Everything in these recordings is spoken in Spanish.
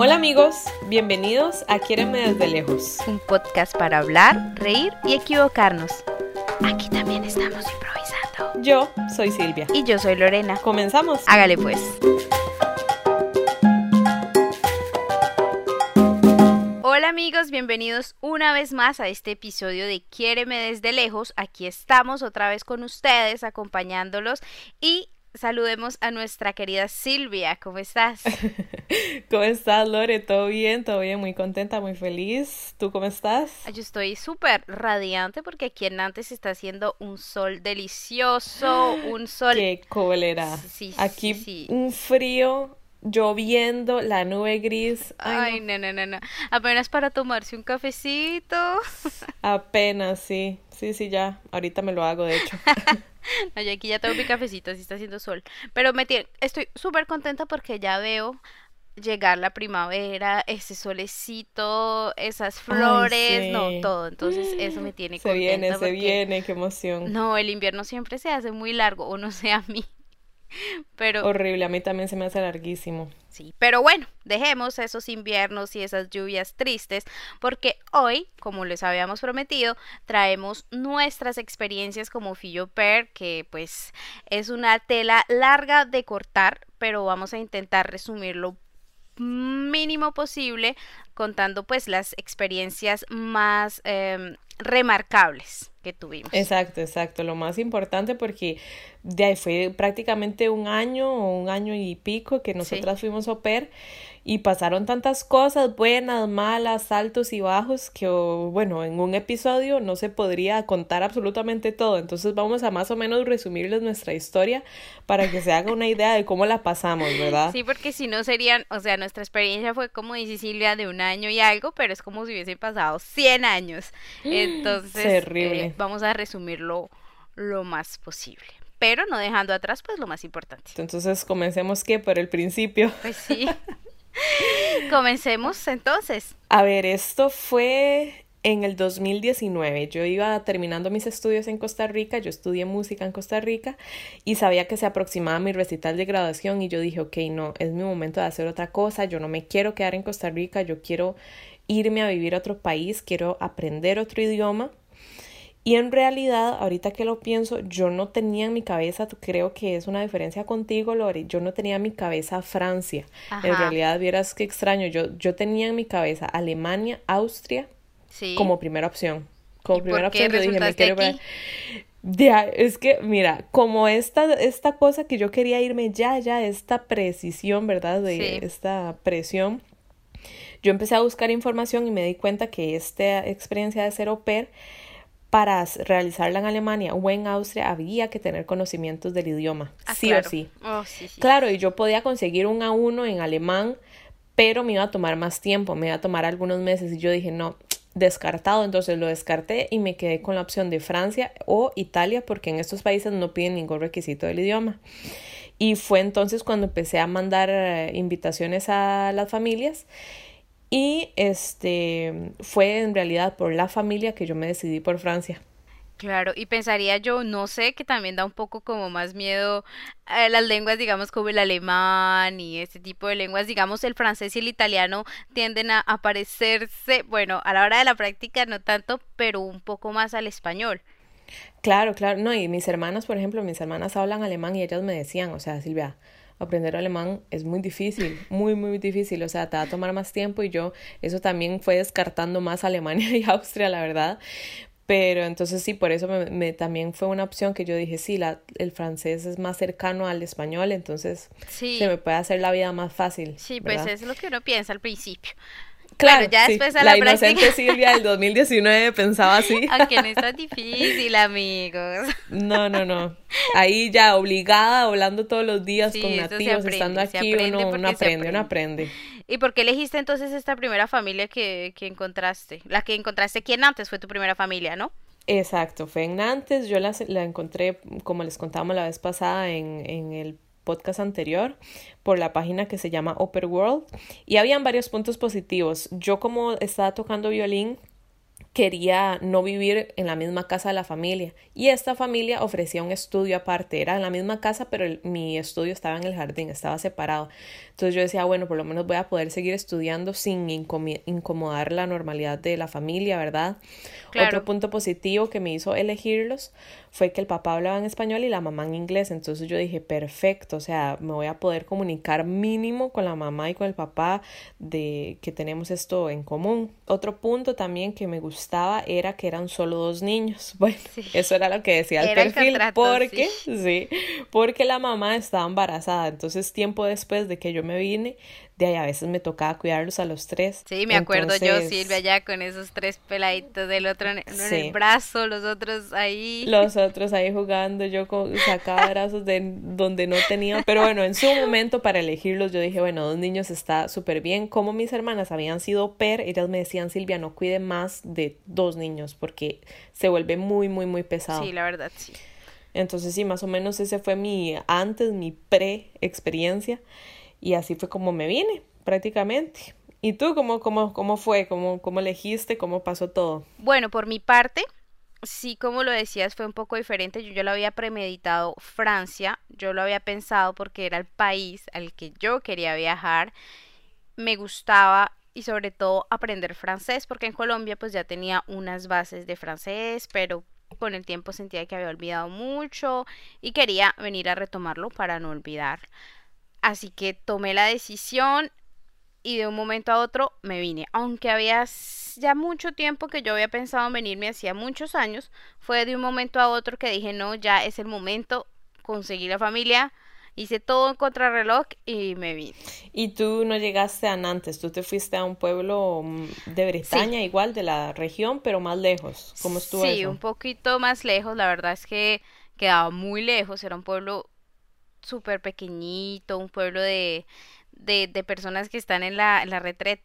Hola amigos, bienvenidos a Quiérenme desde lejos. Un podcast para hablar, reír y equivocarnos. Aquí también estamos improvisando. Yo soy Silvia. Y yo soy Lorena. Comenzamos. Hágale pues. Hola amigos, bienvenidos una vez más a este episodio de Quiéreme desde lejos. Aquí estamos otra vez con ustedes, acompañándolos y saludemos a nuestra querida Silvia. ¿Cómo estás? ¿Cómo estás, Lore? ¿Todo bien? ¿Todo bien? Muy contenta, muy feliz. ¿Tú cómo estás? Yo estoy súper radiante porque aquí en Nantes está haciendo un sol delicioso, un sol... ¡Qué cólera! Sí, aquí sí. un frío lloviendo, la nube gris. Ay, no. no, no, no, Apenas para tomarse un cafecito. Apenas, sí. Sí, sí, ya. Ahorita me lo hago, de hecho. no, yo aquí ya tengo mi cafecito, así está haciendo sol. Pero me estoy súper contenta porque ya veo llegar la primavera, ese solecito, esas flores, no, todo. Entonces eso me tiene se contenta. Se viene, se viene, qué emoción. No, el invierno siempre se hace muy largo, o no sé a mí. Pero horrible, a mí también se me hace larguísimo. Sí, pero bueno, dejemos esos inviernos y esas lluvias tristes porque hoy, como les habíamos prometido, traemos nuestras experiencias como Fillo Per, que pues es una tela larga de cortar, pero vamos a intentar resumirlo mínimo posible contando pues las experiencias más em, remarcables que tuvimos. Exacto, exacto. Lo más importante porque de ahí fue prácticamente un año o un año y pico que nosotras fuimos a per y pasaron tantas cosas buenas, malas, altos y bajos que bueno, en un episodio no se podría contar absolutamente todo. Entonces vamos a más o menos resumirles nuestra historia para que se haga una idea de cómo la pasamos, ¿verdad? Sí, porque si no serían, o sea, nuestra experiencia fue como dice Silvia de un año y algo, pero es como si hubiesen pasado 100 años. Entonces, Terrible. Eh, vamos a resumirlo lo más posible pero no dejando atrás pues lo más importante. Entonces comencemos que por el principio. Pues sí. Comencemos entonces. A ver, esto fue en el 2019. Yo iba terminando mis estudios en Costa Rica, yo estudié música en Costa Rica y sabía que se aproximaba mi recital de graduación y yo dije, ok, no, es mi momento de hacer otra cosa, yo no me quiero quedar en Costa Rica, yo quiero irme a vivir a otro país, quiero aprender otro idioma y en realidad, ahorita que lo pienso, yo no tenía en mi cabeza, creo que es una diferencia contigo, Lore, yo no tenía en mi cabeza Francia. En realidad, vieras qué extraño, yo, yo tenía en mi cabeza Alemania, Austria como primera opción. Como primera opción, yo dije, me quiero Ya, es que, mira, como esta, esta cosa que yo quería irme ya, ya, esta precisión, ¿verdad? De esta presión. Yo empecé a buscar información y me di cuenta que esta experiencia de ser au pair para realizarla en Alemania o en Austria había que tener conocimientos del idioma, ah, sí o sí. Oh, sí, sí. Claro, y yo podía conseguir un A1 en alemán, pero me iba a tomar más tiempo, me iba a tomar algunos meses y yo dije, no, descartado, entonces lo descarté y me quedé con la opción de Francia o Italia porque en estos países no piden ningún requisito del idioma. Y fue entonces cuando empecé a mandar eh, invitaciones a las familias y este fue en realidad por la familia que yo me decidí por Francia. Claro, y pensaría yo, no sé, que también da un poco como más miedo a las lenguas, digamos, como el alemán y este tipo de lenguas, digamos, el francés y el italiano tienden a, parecerse, bueno, a la hora de la práctica no tanto, pero un poco más al español. Claro, claro, no, y mis hermanas, por ejemplo, mis hermanas hablan alemán y ellas me decían, o sea, Silvia, aprender alemán es muy difícil, muy, muy difícil, o sea, te va a tomar más tiempo y yo eso también fue descartando más Alemania y Austria, la verdad. Pero entonces sí, por eso me, también fue una opción que yo dije, sí, la, el francés es más cercano al español, entonces se me puede hacer la vida más fácil. Sí, pues es lo que uno piensa al principio. Claro, ya después a la, la inocente Silvia del 2019 pensaba así. Aunque no es tan difícil, amigos. No, no, no. Ahí ya obligada, hablando todos los días con nativos, estando aquí, uno, uno aprende, uno aprende. ¿Y por qué elegiste entonces esta primera familia que, que encontraste? La que encontraste aquí en Nantes fue tu primera familia, ¿no? Exacto, fue en Nantes. Yo la, la encontré, como les contábamos la vez pasada, en, en el podcast anterior por la página que se llama Upper World y habían varios puntos positivos. Yo como estaba tocando violín, quería no vivir en la misma casa de la familia y esta familia ofrecía un estudio aparte, era en la misma casa pero mi estudio estaba en el jardín, estaba separado. Entonces yo decía, bueno, por lo menos voy a poder seguir estudiando sin incomodar la normalidad de la familia, ¿verdad? Otro punto positivo que me hizo elegirlos fue que el papá hablaba en español y la mamá en inglés, entonces yo dije, perfecto, o sea, me voy a poder comunicar mínimo con la mamá y con el papá de que tenemos esto en común. Otro punto también que me gustó era que eran solo dos niños. Bueno, eso era lo que decía el perfil, porque sí. porque la mamá estaba embarazada. Entonces, tiempo después de que yo me vine, de ahí a veces me tocaba cuidarlos a los tres. Sí, me acuerdo yo, Silvia, ya con esos tres peladitos del otro en, el brazo, los otros ahí. Los otros ahí jugando, yo sacaba brazos de donde no tenía. Pero bueno, en su momento para elegirlos, yo dije, bueno, dos niños está súper bien. Como mis hermanas habían sido per, ellas me decían, Silvia, no cuide más de dos niños porque se vuelve muy, muy, muy pesado. Sí, la verdad, sí. Entonces sí, más o menos ese fue mi antes, mi pre-experiencia. Y así fue como me vine, prácticamente. ¿Y tú cómo, cómo, cómo fue? ¿Cómo, ¿Cómo elegiste? ¿Cómo pasó todo? Bueno, por mi parte, sí, como lo decías, fue un poco diferente. Yo ya lo había premeditado Francia, yo lo había pensado porque era el país al que yo quería viajar. Me gustaba y sobre todo aprender francés, porque en Colombia pues ya tenía unas bases de francés, pero con el tiempo sentía que había olvidado mucho y quería venir a retomarlo para no olvidar. Así que tomé la decisión y de un momento a otro me vine. Aunque había ya mucho tiempo que yo había pensado en venirme, hacía muchos años, fue de un momento a otro que dije, no, ya es el momento, conseguí la familia, hice todo en contrarreloj y me vine. ¿Y tú no llegaste a Nantes? ¿Tú te fuiste a un pueblo mm, de Bretaña, igual de la región, pero más lejos? ¿Cómo estuvo Sí, un poquito más lejos, la verdad es que quedaba muy lejos, era un pueblo súper pequeñito, un pueblo de, de, de, personas que están en la, en la retret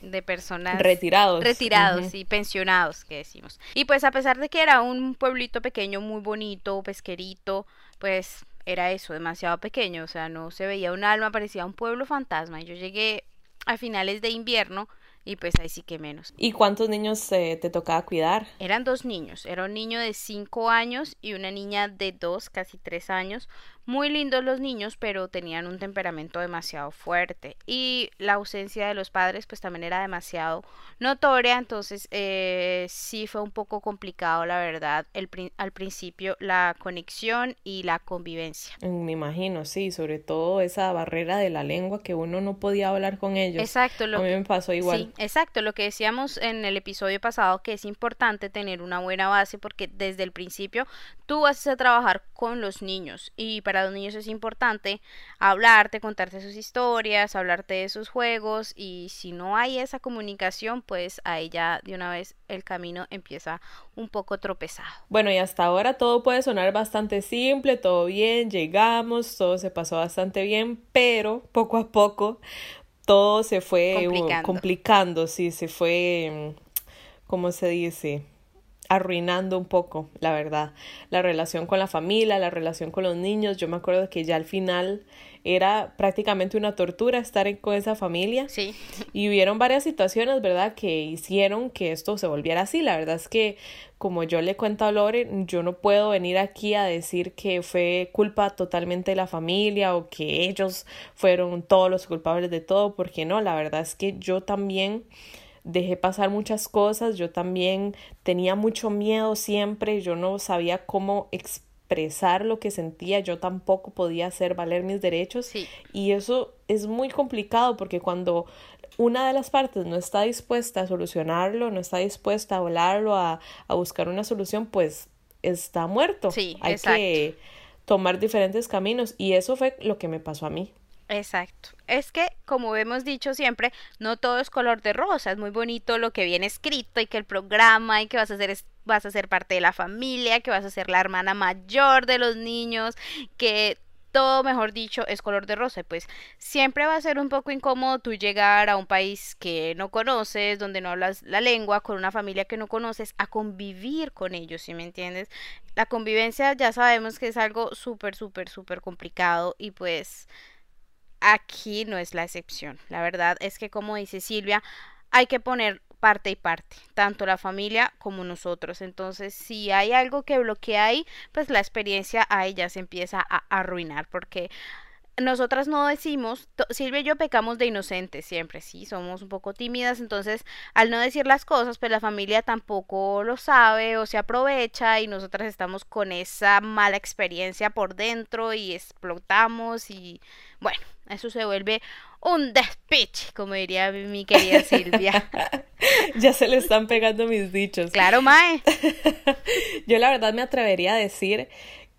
de personas retirados retirados y pensionados que decimos y pues a pesar de que era un pueblito pequeño muy bonito pesquerito pues era eso demasiado pequeño o sea no se veía un alma parecía un pueblo fantasma y yo llegué a finales de invierno y pues ahí sí que menos. ¿Y cuántos niños eh, te tocaba cuidar? Eran dos niños, era un niño de cinco años y una niña de dos, casi tres años. Muy lindos los niños, pero tenían un temperamento demasiado fuerte y la ausencia de los padres pues también era demasiado notoria, entonces eh, sí fue un poco complicado la verdad el, al principio la conexión y la convivencia. Mm, me imagino, sí, sobre todo esa barrera de la lengua que uno no podía hablar con ellos. Exacto, lo a mí me pasó igual. Exacto, lo que decíamos en el episodio pasado, que es importante tener una buena base porque desde el principio tú vas a trabajar con los niños y para los niños es importante hablarte, contarte sus historias, hablarte de sus juegos y si no hay esa comunicación, pues ahí ya de una vez el camino empieza un poco tropezado. Bueno, y hasta ahora todo puede sonar bastante simple, todo bien, llegamos, todo se pasó bastante bien, pero poco a poco todo se fue uh, complicando, sí, se fue, mm, ¿cómo se dice? Arruinando un poco, la verdad, la relación con la familia, la relación con los niños. Yo me acuerdo que ya al final era prácticamente una tortura estar con esa familia. Sí. Y hubieron varias situaciones, ¿verdad?, que hicieron que esto se volviera así. La verdad es que, como yo le cuento a Lore, yo no puedo venir aquí a decir que fue culpa totalmente de la familia o que ellos fueron todos los culpables de todo, porque no, la verdad es que yo también dejé pasar muchas cosas, yo también tenía mucho miedo siempre, yo no sabía cómo expresar lo que sentía, yo tampoco podía hacer valer mis derechos y eso es muy complicado porque cuando una de las partes no está dispuesta a solucionarlo, no está dispuesta a hablarlo, a, a buscar una solución, pues está muerto. Sí, Hay que tomar diferentes caminos y eso fue lo que me pasó a mí. Exacto. Es que, como hemos dicho siempre, no todo es color de rosa. Es muy bonito lo que viene escrito y que el programa y que vas a ser vas a ser parte de la familia, que vas a ser la hermana mayor de los niños, que todo, mejor dicho, es color de rosa. Pues siempre va a ser un poco incómodo tú llegar a un país que no conoces, donde no hablas la lengua, con una familia que no conoces, a convivir con ellos, ¿sí me entiendes? La convivencia ya sabemos que es algo súper, súper, súper complicado y pues aquí no es la excepción. La verdad es que, como dice Silvia, hay que poner parte y parte, tanto la familia como nosotros. Entonces, si hay algo que bloquea ahí, pues la experiencia a ella se empieza a arruinar, porque nosotras no decimos, Silvia y yo pecamos de inocentes siempre, sí, somos un poco tímidas, entonces al no decir las cosas, pues la familia tampoco lo sabe o se aprovecha y nosotras estamos con esa mala experiencia por dentro y explotamos y bueno, eso se vuelve un despiche, como diría mi querida Silvia. ya se le están pegando mis dichos. Claro, Mae. yo la verdad me atrevería a decir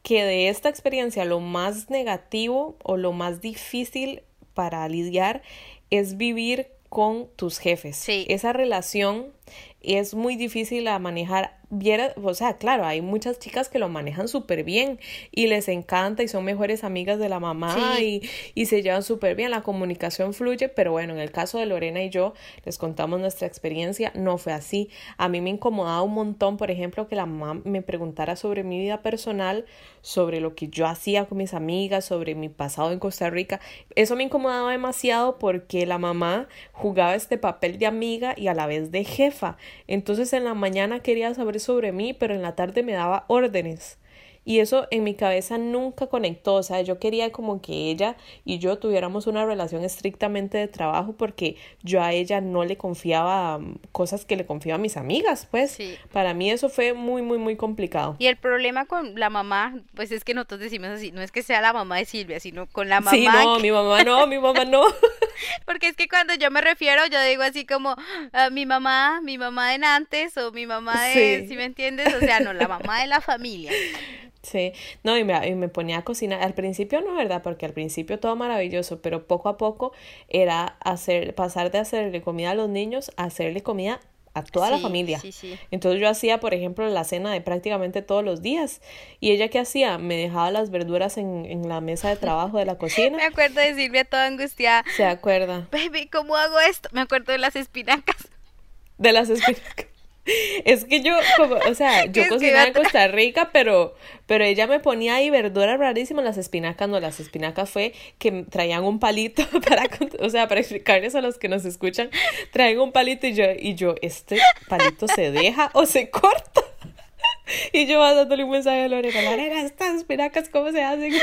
que de esta experiencia lo más negativo o lo más difícil para lidiar es vivir con tus jefes. Sí. Esa relación es muy difícil a manejar viera, o sea, claro, hay muchas chicas que lo manejan súper bien y les encanta y son mejores amigas de la mamá y, y, se llevan súper bien, la comunicación fluye, pero bueno, en el caso de Lorena y yo les contamos nuestra experiencia, no fue así. A mí me incomodaba un montón, por ejemplo, que la mamá me preguntara sobre mi vida personal, sobre lo que yo hacía con mis amigas, sobre mi pasado en Costa Rica. Eso me incomodaba demasiado porque la mamá jugaba este papel de amiga y a la vez de jefa. Entonces en la mañana quería saber sobre mí, pero en la tarde me daba órdenes. Y eso en mi cabeza nunca conectó, o sea, yo quería como que ella y yo tuviéramos una relación estrictamente de trabajo porque yo a ella no le confiaba mm, cosas que le confiaba a mis amigas, pues para mí eso fue muy, muy, muy complicado. Y el problema con la mamá, pues es que nosotros decimos así, no es que sea la mamá de Silvia, sino con la mamá. Sí, no, mi mamá no, mi mamá no. porque es que cuando yo me refiero, yo digo así como ah, mi mamá, mi mamá de antes o mi mamá de, si me entiendes? O sea, no, la mamá de la familia. Sí, no, y me, y me, ponía a cocinar. Al principio no, ¿verdad? Porque al principio todo maravilloso, pero poco a poco era hacer, pasar de hacerle comida a los niños a hacerle comida a toda la familia. Sí, sí. Entonces yo hacía, por ejemplo, la cena de prácticamente todos los días. ¿Y ella qué hacía? Me dejaba las verduras en, en la mesa de trabajo de la cocina. Me acuerdo de Silvia toda angustiada. Se acuerda. Baby, ¿cómo hago esto? Me acuerdo de las espinacas. De las espinacas. Es que yo, como, o sea, yo cocinaba en Costa Rica, pero, pero ella me ponía ahí verduras rarísimas, las espinacas no, las espinacas fue que traían un palito para, o sea, para explicarles a los que nos escuchan, traen un palito y yo, y yo, este palito se deja o se corta. Y yo dándole un mensaje a Lorena, Lorena, estas espinacas, ¿cómo se hacen?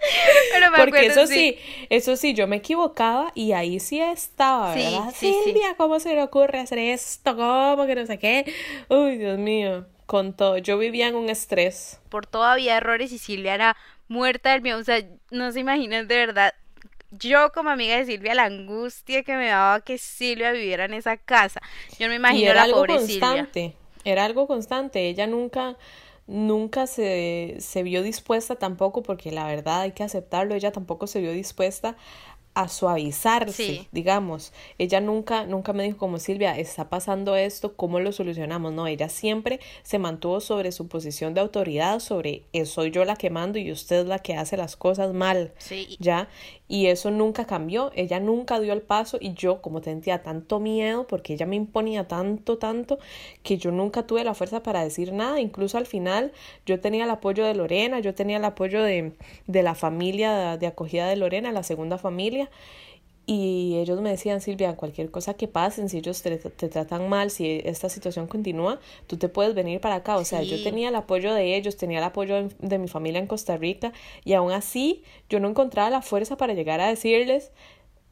Porque eso sí. eso sí, yo me equivocaba y ahí sí estaba, ¿verdad? Silvia, ¿cómo se le ocurre hacer esto? ¿Cómo que no sé qué? Uy, Dios mío, con todo. Yo vivía en un estrés. Por todavía errores y Silvia era muerta del miedo. O sea, no se imaginan de verdad. Yo como amiga de Silvia, la angustia que me daba que Silvia viviera en esa casa. Yo no me imagino la pobre constante, Era algo constante. Ella nunca nunca se, se vio dispuesta tampoco, porque la verdad hay que aceptarlo, ella tampoco se vio dispuesta a suavizarse, digamos. Ella nunca, nunca me dijo como Silvia, está pasando esto, ¿cómo lo solucionamos? No, ella siempre se mantuvo sobre su posición de autoridad, sobre eh, soy yo la que mando y usted es la que hace las cosas mal. Sí. ¿Ya? Y eso nunca cambió, ella nunca dio el paso y yo como sentía tanto miedo porque ella me imponía tanto, tanto, que yo nunca tuve la fuerza para decir nada, incluso al final yo tenía el apoyo de Lorena, yo tenía el apoyo de, de la familia de acogida de Lorena, la segunda familia, y ellos me decían, Silvia, cualquier cosa que pase, si ellos te, tratan mal, si esta situación continúa, tú te puedes venir para acá. O sea, yo tenía el apoyo de ellos, tenía el apoyo de mi familia en Costa Rica y aún así yo no encontraba la fuerza para llegar a decirles,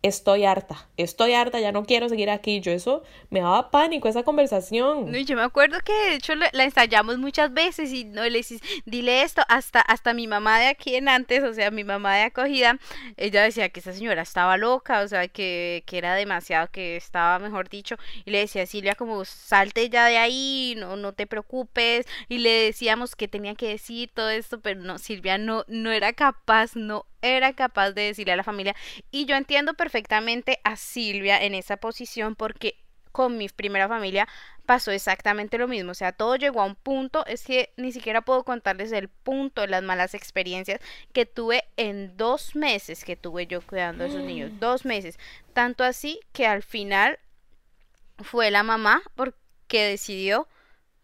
estoy harta, estoy harta, ya no quiero seguir aquí. Yo eso me daba pánico esa conversación. No, yo me acuerdo que de hecho la, ensayamos muchas veces y no le decís, dile esto, hasta, hasta mi mamá de aquí en antes, o sea, mi mamá de acogida, ella decía que esa señora estaba loca, o sea, que, que era demasiado, que estaba, mejor dicho, y le decía a Silvia como salte ya de ahí, no, no te preocupes, y le decíamos que tenía que decir todo esto, pero no, Silvia no, no era capaz, no era capaz de decirle a la familia. Y yo entiendo perfectamente a Silvia en esa posición porque con mi primera familia pasó exactamente lo mismo. O sea, todo llegó a un punto, es que ni siquiera puedo contarles el punto de las malas experiencias que tuve en dos meses que tuve yo cuidando a esos niños. Dos meses. Tanto así que al final fue la mamá porque decidió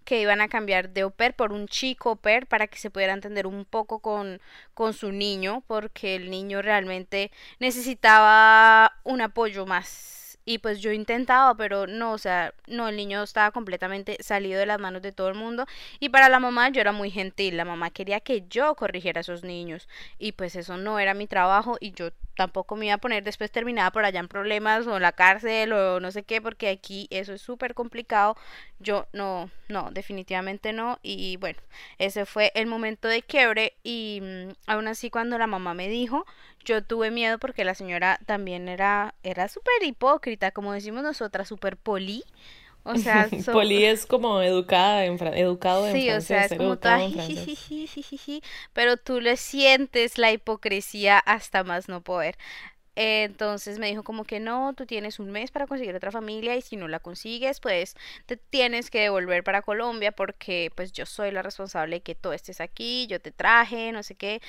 que iban a cambiar de au pair por un chico au pair para que se pudiera entender un poco con, con su niño, porque el niño realmente necesitaba un apoyo más. Y pues yo intentaba, pero no, o sea, no, el niño estaba completamente salido de las manos de todo el mundo. Y para la mamá yo era muy gentil, la mamá quería que yo corrigiera a esos niños. Y pues eso no era mi trabajo y yo tampoco me iba a poner después terminada por allá en problemas o en la cárcel o no sé qué, porque aquí eso es súper complicado. Yo no, no, definitivamente no. Y bueno, ese fue el momento de quiebre y mm, aún así cuando la mamá me dijo, yo tuve miedo porque la señora también era, era súper hipócrita, como decimos nosotras, súper poli. O sea, Poli es como educada en educado en sí, o sea, es como toda pero tú le sientes la hipocresía hasta más no poder. Entonces me dijo como que no, tú tienes un mes para conseguir otra familia y si no la consigues, pues te tienes que devolver para Colombia porque pues yo soy la responsable de que tú estés aquí, yo te traje, no sé qué.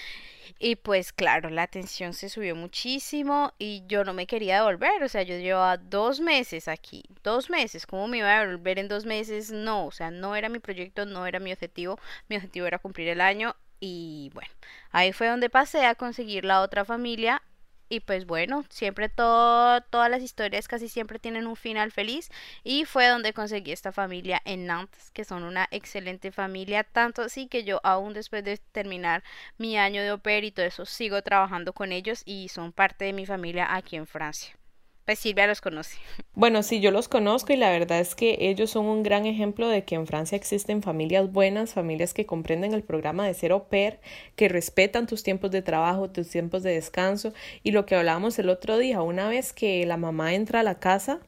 Y pues claro, la tensión se subió muchísimo y yo no me quería devolver, o sea, yo llevaba dos meses aquí, dos meses, ¿cómo me iba a devolver en dos meses? No, o sea, no era mi proyecto, no era mi objetivo, mi objetivo era cumplir el año y bueno, ahí fue donde pasé a conseguir la otra familia y pues bueno, siempre todas las historias casi siempre tienen un final feliz y fue donde conseguí esta familia en Nantes, que son una excelente familia, tanto así que yo aún después de terminar mi año de oper y todo eso sigo trabajando con ellos y son parte de mi familia aquí en Francia. Pues Silvia los conoce. Bueno, sí, yo los conozco y la verdad es que ellos son un gran ejemplo de que en Francia existen familias buenas, familias que comprenden el programa de ser au pair, que respetan tus tiempos de trabajo, tus tiempos de descanso y lo que hablábamos el otro día, una vez que la mamá entra a la casa,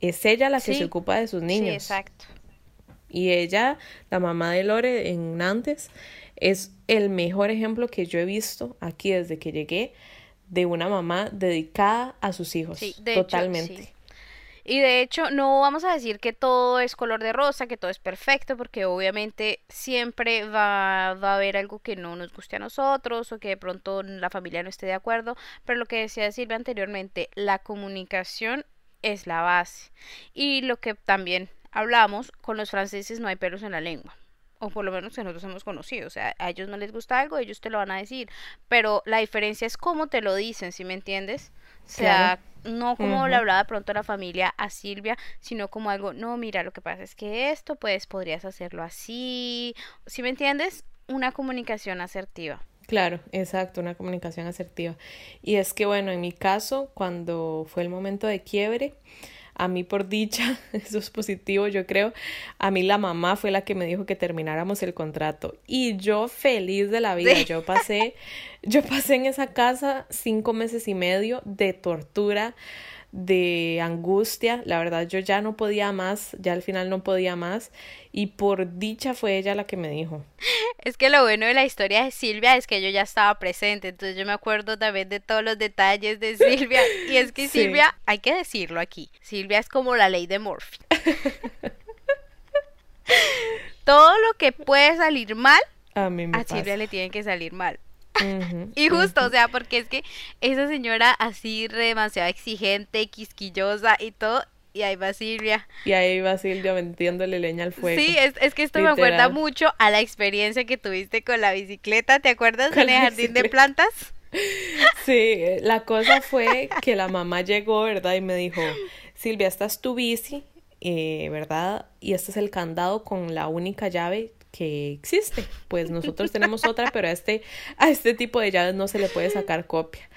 es ella la que se ocupa de sus niños. Sí, exacto. Y ella, la mamá de Lore en Nantes, es el mejor ejemplo que yo he visto aquí desde que llegué de una mamá dedicada a sus hijos. Sí, totalmente. Y de hecho, no vamos a decir que todo es color de rosa, que todo es perfecto, porque obviamente siempre va, va, a haber algo que no nos guste a nosotros o que de pronto la familia no esté de acuerdo. Pero lo que decía Silvia anteriormente, la comunicación es la base. Y lo que también hablamos, con los franceses no hay pelos en la lengua o por lo menos que nosotros hemos conocido, o sea, a ellos no les gusta algo, ellos te lo van a decir, pero la diferencia es cómo te lo dicen, ¿sí me entiendes? O sea, no como le hablaba pronto a la familia a Silvia, sino como algo, no, mira, lo que pasa es que esto, pues podrías hacerlo así, ¿sí me entiendes? Una comunicación asertiva. Claro, exacto, una comunicación asertiva. Y es que, bueno, en mi caso, cuando fue el momento de quiebre, a mí por dicha, eso es positivo, yo creo. A mí la mamá fue la que me dijo que termináramos el contrato. Y yo feliz de la vida, yo pasé, yo pasé en esa casa cinco meses y medio de tortura, de angustia, la verdad yo ya no podía más, ya al final no podía más y por dicha fue ella la que me dijo. Es que lo bueno de la historia de Silvia es que yo ya estaba presente, entonces yo me acuerdo también de todos los detalles de Silvia y es que Silvia, hay que decirlo aquí, Silvia es como la ley de Murphy. Todo lo que puede salir mal, a, mí a Silvia le tiene que salir mal y justo, o sea, porque es que esa señora así demasiado exigente, quisquillosa y todo, y ahí va Silvia. Y ahí va Silvia metiéndole leña al fuego. Sí, es, es que esto me acuerda mucho a la experiencia que tuviste con la bicicleta, ¿te acuerdas? En el jardín de plantas. Sí, la cosa fue que la mamá llegó, ¿verdad? Y me dijo, Silvia, esta es tu bici, eh, ¿verdad? Y este es el candado con la única llave que existe. Pues nosotros tenemos otra, pero a este, a este tipo de llaves no se le puede sacar copia.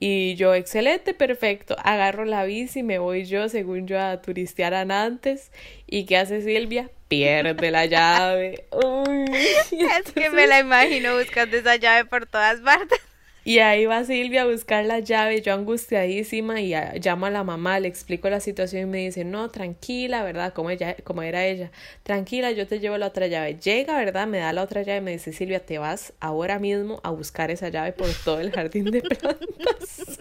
Y yo, excelente, perfecto. Agarro la bici, me voy yo, según yo, a turistear a Nantes. ¿Y qué hace Silvia? Pierde la llave. es que me la imagino buscando esa llave por todas partes. Y ahí va Silvia a buscar la llave, yo angustiadísima y llamo a la mamá, le explico la situación y me dice, no, tranquila, ¿verdad? Como, ella, como era ella, tranquila, yo te llevo la otra llave. Llega, ¿verdad? Me da la otra llave y me dice, Silvia, te vas ahora mismo a buscar esa llave por todo el jardín de plantas.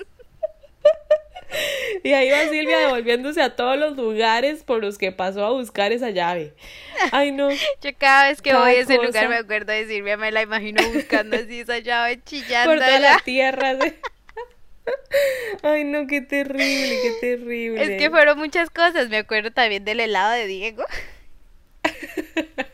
Y ahí va Silvia devolviéndose a todos los lugares por los que pasó a buscar esa llave. Ay, no. Yo cada vez que voy a ese lugar me acuerdo de Silvia, me la imagino buscando así esa llave chillando. Por toda la tierra. Ay, no, qué terrible, qué terrible. Es que fueron muchas cosas. Me acuerdo también del helado de Diego.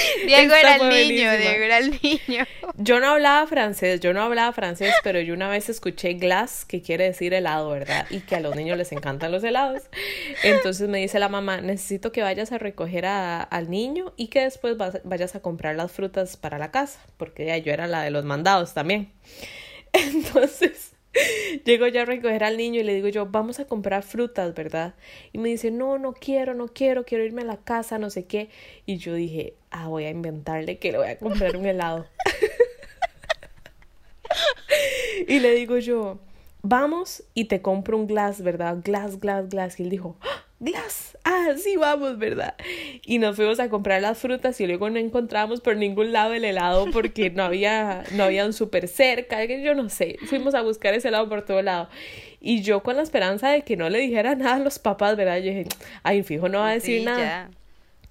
Diego era el niño, Diego era el niño. Yo no hablaba francés, yo no hablaba francés, pero yo una vez escuché glass, que quiere decir helado, ¿verdad? Y que a los niños les encantan los helados. Entonces me dice la mamá, necesito que vayas a recoger al niño y que después vayas a comprar las frutas para la casa, porque ya yo era la de los mandados también. Entonces Llego ya a recoger al niño y le digo yo, vamos a comprar frutas, ¿verdad? Y me dice, no, no quiero, no quiero, quiero irme a la casa, no sé qué. Y yo dije, ah, voy a inventarle que le voy a comprar un helado. y le digo yo, vamos y te compro un glass, ¿verdad? Glass, glass, glass. Y él dijo, ¡Ah! glass, ah, sí, vamos, ¿verdad? Y nos fuimos a comprar las frutas y luego no encontramos por ningún lado el helado porque no había, no había un súper cerca, yo no sé, fuimos a buscar ese helado por todo lado. Y yo con la esperanza de que no le dijera nada a los papás, ¿verdad? Yo dije, ay, fijo, no va a decir nada.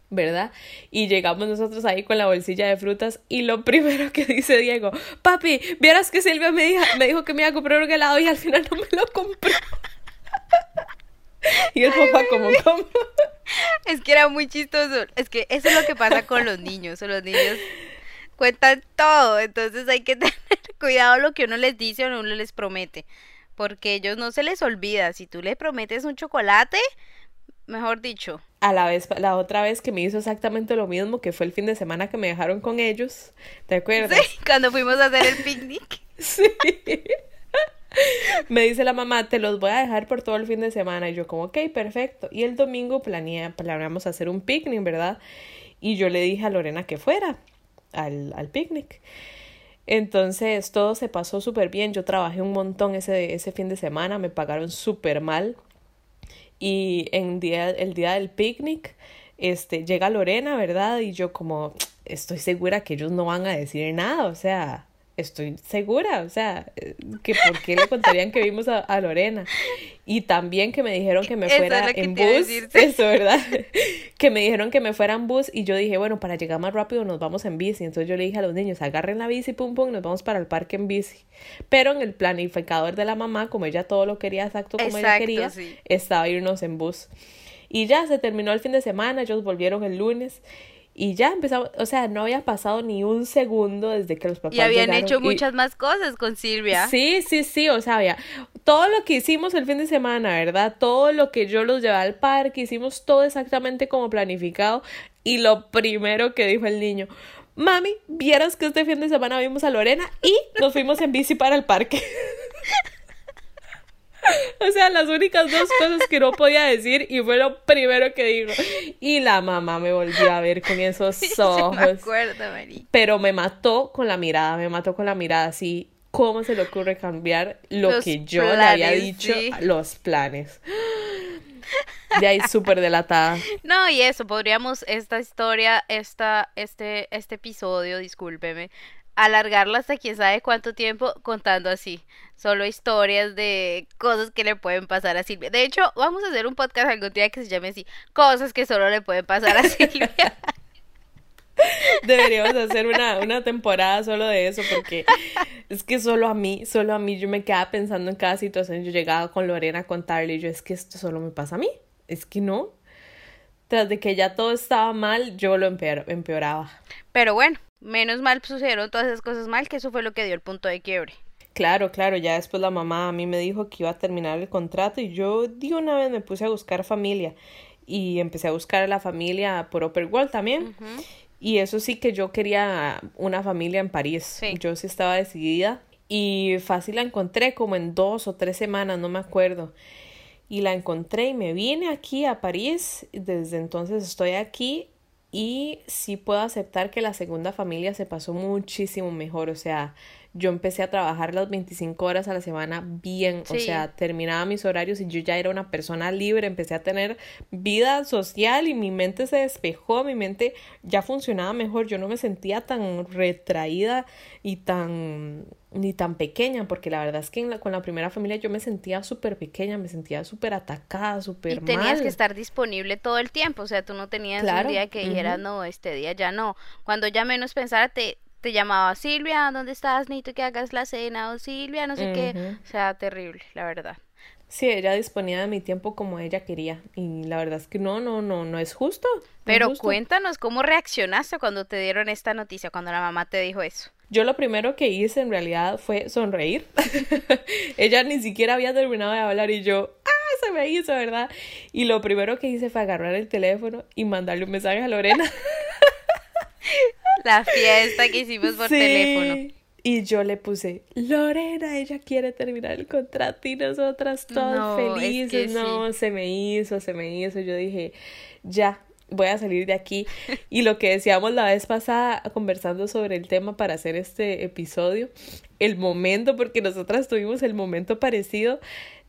¿Verdad? Y llegamos nosotros ahí con la bolsilla de frutas y lo primero que dice Diego, papi, vieras que Silvia me dijo, me dijo que me iba a comprar un helado y al final no me lo compró. Y el papá como, ¿cómo? Es que era muy chistoso. Es que eso es lo que pasa con los niños. Los niños cuentan todo. Entonces hay que tener cuidado lo que uno les dice o uno les promete. Porque ellos no se les olvida. Si tú les prometes un chocolate, mejor dicho. A la vez, la otra vez que me hizo exactamente lo mismo, que fue el fin de semana que me dejaron con ellos. ¿Te acuerdas? Sí, cuando fuimos a hacer el picnic. sí. Me dice la mamá, te los voy a dejar por todo el fin de semana. Y yo como, ok, perfecto. Y el domingo planea, planeamos hacer un picnic, ¿verdad? Y yo le dije a Lorena que fuera al, al picnic. Entonces todo se pasó súper bien. Yo trabajé un montón ese, ese fin de semana, me pagaron súper mal. Y en día, el día del picnic, este, llega Lorena, ¿verdad? Y yo como, estoy segura que ellos no van a decir nada, o sea, estoy segura, o sea, eh, que por qué le contarían que vimos a, Lorena. Y también que me dijeron que me fuera en bus. Eso, ¿verdad? que me dijeron que me fuera en bus y yo dije, bueno, para llegar más rápido nos vamos en bici. Entonces yo le dije a los niños, agarren la bici, pum, pum, nos vamos para el parque en bici. Pero en el planificador de la mamá, como ella todo lo quería exacto como ella quería, estaba irnos en bus. Y ya se terminó el fin de semana, ellos volvieron el lunes y ya empezamos, o sea, no había pasado ni un segundo desde que los papás Y habían hecho muchas más cosas con Silvia. Sí, sí, sí, o sea, había todo lo que hicimos el fin de semana, ¿verdad? Todo lo que yo los llevé al parque, hicimos todo exactamente como planificado. Y lo primero que dijo el niño, mami, vieras que este fin de semana vimos a Lorena y nos fuimos en bici para el parque. O sea, las únicas dos cosas que no podía decir y fue lo primero que dijo. Y la mamá me volvió a ver con esos ojos. me acuerdo, Pero me mató con la mirada, me mató con la mirada así. ¿Cómo se le ocurre cambiar lo que yo le había dicho? Los planes. De ahí súper delatada. No, y eso, podríamos esta historia, esta, este, este episodio, discúlpeme, alargarlo hasta quién sabe cuánto tiempo contando así. Solo historias de cosas que le pueden pasar a Silvia. De hecho, vamos a hacer un podcast algún día que se llame así, cosas que solo le pueden pasar a Silvia. Deberíamos hacer una, una temporada solo de eso porque es que solo a mí, solo a mí yo me quedaba pensando en cada situación. Yo llegaba con Lorena a contarle y yo es que esto solo me pasa a mí. Es que no. Tras de que ya todo estaba mal, yo lo empeoraba. Pero bueno, menos mal sucedieron todas esas cosas mal, que eso fue lo que dio el punto de quiebre. Claro, claro, ya después la mamá a mí me dijo que iba a terminar el contrato y yo de una vez me puse a buscar familia y empecé a buscar a la familia por Upper World también. Y eso sí que yo quería una familia en París. Yo sí estaba decidida y fácil la encontré como en dos o tres semanas, no me acuerdo. Y la encontré y me vine aquí a París. Desde entonces estoy aquí y sí puedo aceptar que la segunda familia se pasó muchísimo mejor, o sea, yo empecé a trabajar las 25 horas a la semana bien, o sea, terminaba mis horarios y yo ya era una persona libre, empecé a tener vida social y mi mente se despejó, mi mente ya funcionaba mejor, yo no me sentía tan retraída y tan ni tan pequeña, porque la verdad es que con la primera familia yo me sentía súper pequeña, me sentía súper atacada, súper Y tenías que estar disponible todo el tiempo, o sea, tú no tenías un día que dijera, no, este día ya no. Cuando ya menos pensara, te, te llamaba Silvia, ¿dónde estás? Necesito que hagas la cena, o Silvia, no sé qué. O sea, terrible, la verdad. Sí, ella disponía de mi tiempo como ella quería y la verdad es que no, no, no, no es justo. Pero cuéntanos cómo reaccionaste cuando te dieron esta noticia, cuando la mamá te dijo eso. Yo lo primero que hice en realidad fue sonreír. ella ni siquiera había terminado de hablar y yo, ah, se me hizo, ¿verdad? Y lo primero que hice fue agarrar el teléfono y mandarle un mensaje a Lorena. la fiesta que hicimos por teléfono. Y yo le puse, Lorena, ella quiere terminar el contrato y nosotras todas felices. no, se me hizo, se me hizo. Yo dije, ya, voy a salir de aquí. Y lo que decíamos la vez pasada, conversando sobre el tema para hacer este episodio, el momento, porque nosotras tuvimos el momento parecido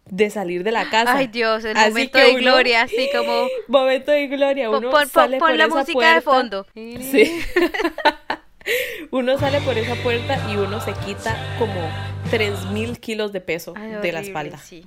de salir de la casa. Ay Dios, el momento de gloria, así como... Momento de gloria, uno sale por la música de fondo. Sí. uno sale por esa puerta y uno se quita como tres mil kilos de peso de la espalda. Sí.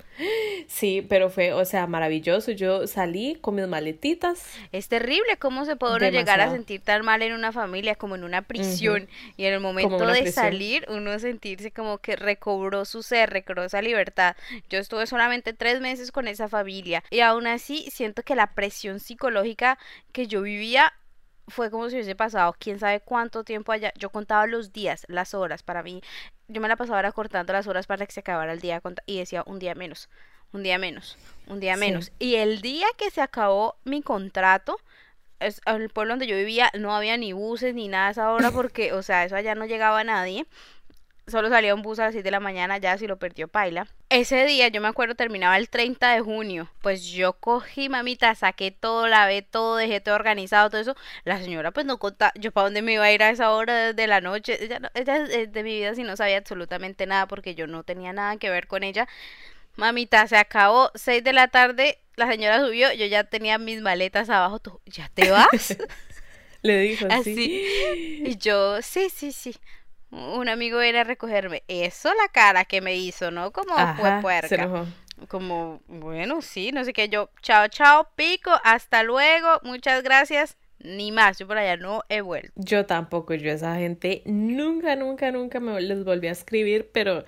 sí, pero fue, o sea, maravilloso. Yo salí con mis maletitas. Es terrible cómo se puede uno llegar a sentir tan mal en una familia como en una prisión. Y en el momento de salir, uno sentirse como que recobró su ser, recobró esa libertad. Yo estuve solamente tres meses con esa familia y aún así siento que la presión psicológica que yo vivía fue como si hubiese pasado quién sabe cuánto tiempo allá. Yo contaba los días, las horas. Para mí, yo me la pasaba cortando las horas para que se acabara el día y decía un día menos, un día menos, un día menos. Y el día que se acabó mi contrato, es, en el pueblo donde yo vivía no había ni buses ni nada a esa hora porque, o sea, eso allá no llegaba nadie solo salía un bus a las 6 de la mañana ya si lo perdió Paila. Ese día yo me acuerdo terminaba el 30 de junio. Pues yo cogí mamita, saqué todo, lavé todo, dejé todo organizado, todo eso. La señora pues no contaba, yo para dónde me iba a ir a esa hora de la noche. Ella, ella de mi vida si no sabía absolutamente nada porque yo no tenía nada que ver con ella. Mamita, se acabó 6 de la tarde, la señora subió, yo ya tenía mis maletas abajo, ¿tú ya te vas? Le dijo así. Y yo, sí, sí, sí un amigo era a recogerme. Eso la cara que me hizo, ¿no? Como fue puerca. Como, bueno, sí, no sé qué. Yo, chao, chao, pico, hasta luego, muchas gracias. Ni más, yo por allá no he vuelto. Yo tampoco, yo esa gente nunca, nunca, nunca me les volví a escribir, pero,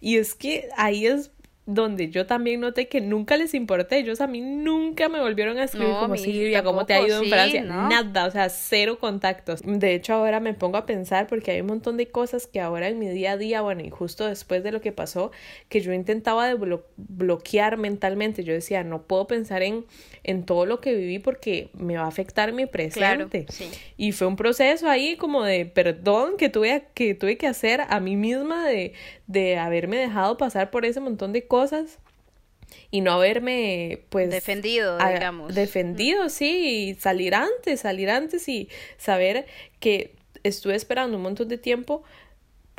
y es que ahí es donde yo también noté que nunca les importé. Ellos a mí nunca me volvieron a escribir como Silvia, ¿cómo te ha ido en Francia? Nada, o sea, cero contactos. De hecho, ahora me pongo a pensar porque hay un montón de cosas que ahora en mi día a día, bueno, y justo después de lo que pasó, que yo intentaba de bloquear mentalmente. Yo decía, no puedo pensar en, en todo lo que viví porque me va a afectar mi presente. Y fue un proceso ahí como de perdón que tuve que, tuve que hacer a mí misma de, de haberme dejado pasar por ese montón de cosas y no haberme pues defendido digamos. defendido sí y salir antes salir antes y saber que estuve esperando un montón de tiempo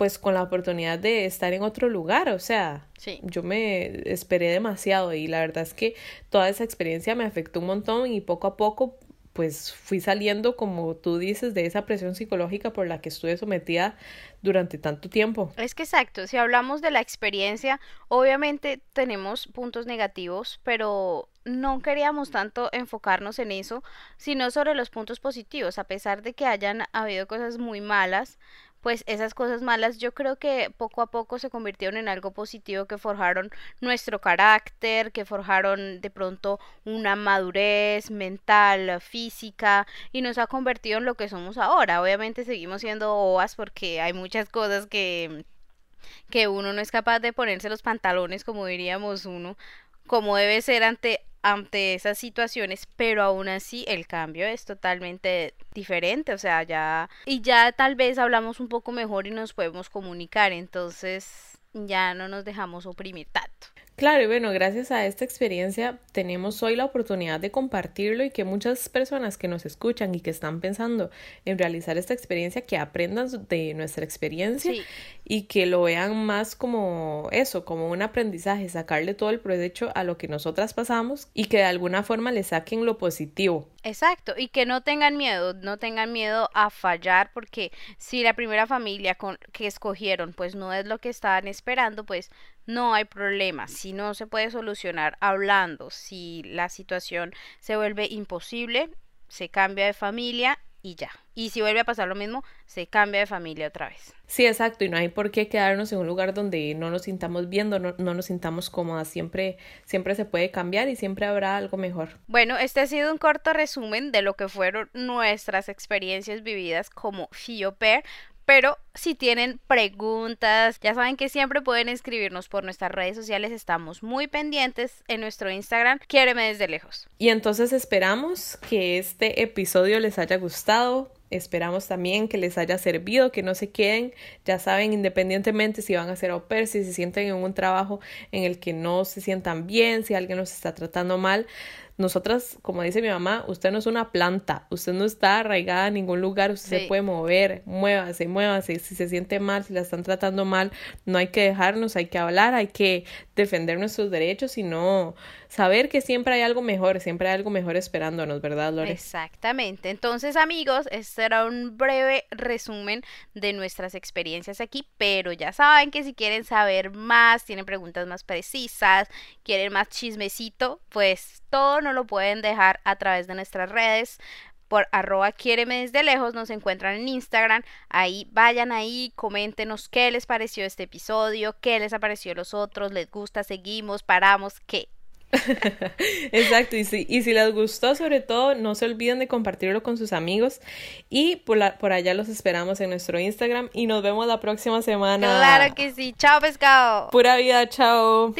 pues con la oportunidad de estar en otro lugar, o sea, yo me esperé demasiado y la verdad es que toda esa experiencia me afectó un montón y poco a poco pues fui saliendo, como tú dices, de esa presión psicológica por la que estuve sometida durante tanto tiempo. Es que exacto, si hablamos de la experiencia, obviamente tenemos puntos negativos, pero no queríamos tanto enfocarnos en eso, sino sobre los puntos positivos, a pesar de que hayan habido cosas muy malas, pues esas cosas malas yo creo que poco a poco se convirtieron en algo positivo que forjaron nuestro carácter, que forjaron de pronto una madurez mental, física y nos ha convertido en lo que somos ahora. Obviamente seguimos siendo oas porque hay muchas cosas que que uno no es capaz de ponerse los pantalones como diríamos uno como debe ser ante ante esas situaciones, pero aún así el cambio es totalmente diferente, o sea, ya y ya tal vez hablamos un poco mejor y nos podemos comunicar, entonces ya no nos dejamos oprimir tanto. Claro, y bueno, gracias a esta experiencia tenemos hoy la oportunidad de compartirlo y que muchas personas que nos escuchan y que están pensando en realizar esta experiencia, que aprendan de nuestra experiencia y que lo vean más como eso, como un aprendizaje, sacarle todo el provecho a lo que nosotras pasamos y que de alguna forma le saquen lo positivo. Exacto, y que no tengan miedo, no tengan miedo a fallar porque si la primera familia con, que escogieron pues no es lo que estaban esperando, pues no hay problema. Si no se puede solucionar hablando, si la situación se vuelve imposible, se cambia de familia y ya. Y si vuelve a pasar lo mismo, se cambia de familia otra vez. Sí, exacto, y no hay por qué quedarnos en un lugar donde no nos sintamos viendo, no, no, nos sintamos cómodas, siempre, siempre se puede cambiar y siempre habrá algo mejor. Bueno, este ha sido un corto resumen de lo que fueron nuestras experiencias vividas como Fio Pair. Pero si tienen preguntas, ya saben que siempre pueden escribirnos por nuestras redes sociales. Estamos muy pendientes en nuestro Instagram. Quiéreme desde lejos. Y entonces esperamos que este episodio les haya gustado. Esperamos también que les haya servido, que no se queden, ya saben, independientemente si van a ser au pair, si se sienten en un trabajo en el que no se sientan bien, si alguien los está tratando mal, nosotras, como dice mi mamá, usted no es una planta, usted no está arraigada en ningún lugar, usted se puede mover, muévase, muévase, si se siente mal, si la están tratando mal, no hay que dejarnos, hay que hablar, hay que defender nuestros derechos y no saber que siempre hay algo mejor, siempre hay algo mejor esperándonos, ¿verdad, Lore? Exactamente. Entonces, amigos, este era un breve resumen de nuestras experiencias aquí, pero ya saben que si quieren saber más, tienen preguntas más precisas, quieren más chismecito, pues todo nos lo pueden dejar a través de nuestras redes por arroba quiéreme desde lejos, nos encuentran en Instagram, ahí vayan ahí, coméntenos qué les pareció este episodio, qué les ha parecido los otros, les gusta, seguimos, paramos, qué. Exacto, y si, y si les gustó sobre todo, no se olviden de compartirlo con sus amigos y por, por allá los esperamos en nuestro Instagram y nos vemos la próxima semana. Claro que sí, chao pescado. Pura vida, chao.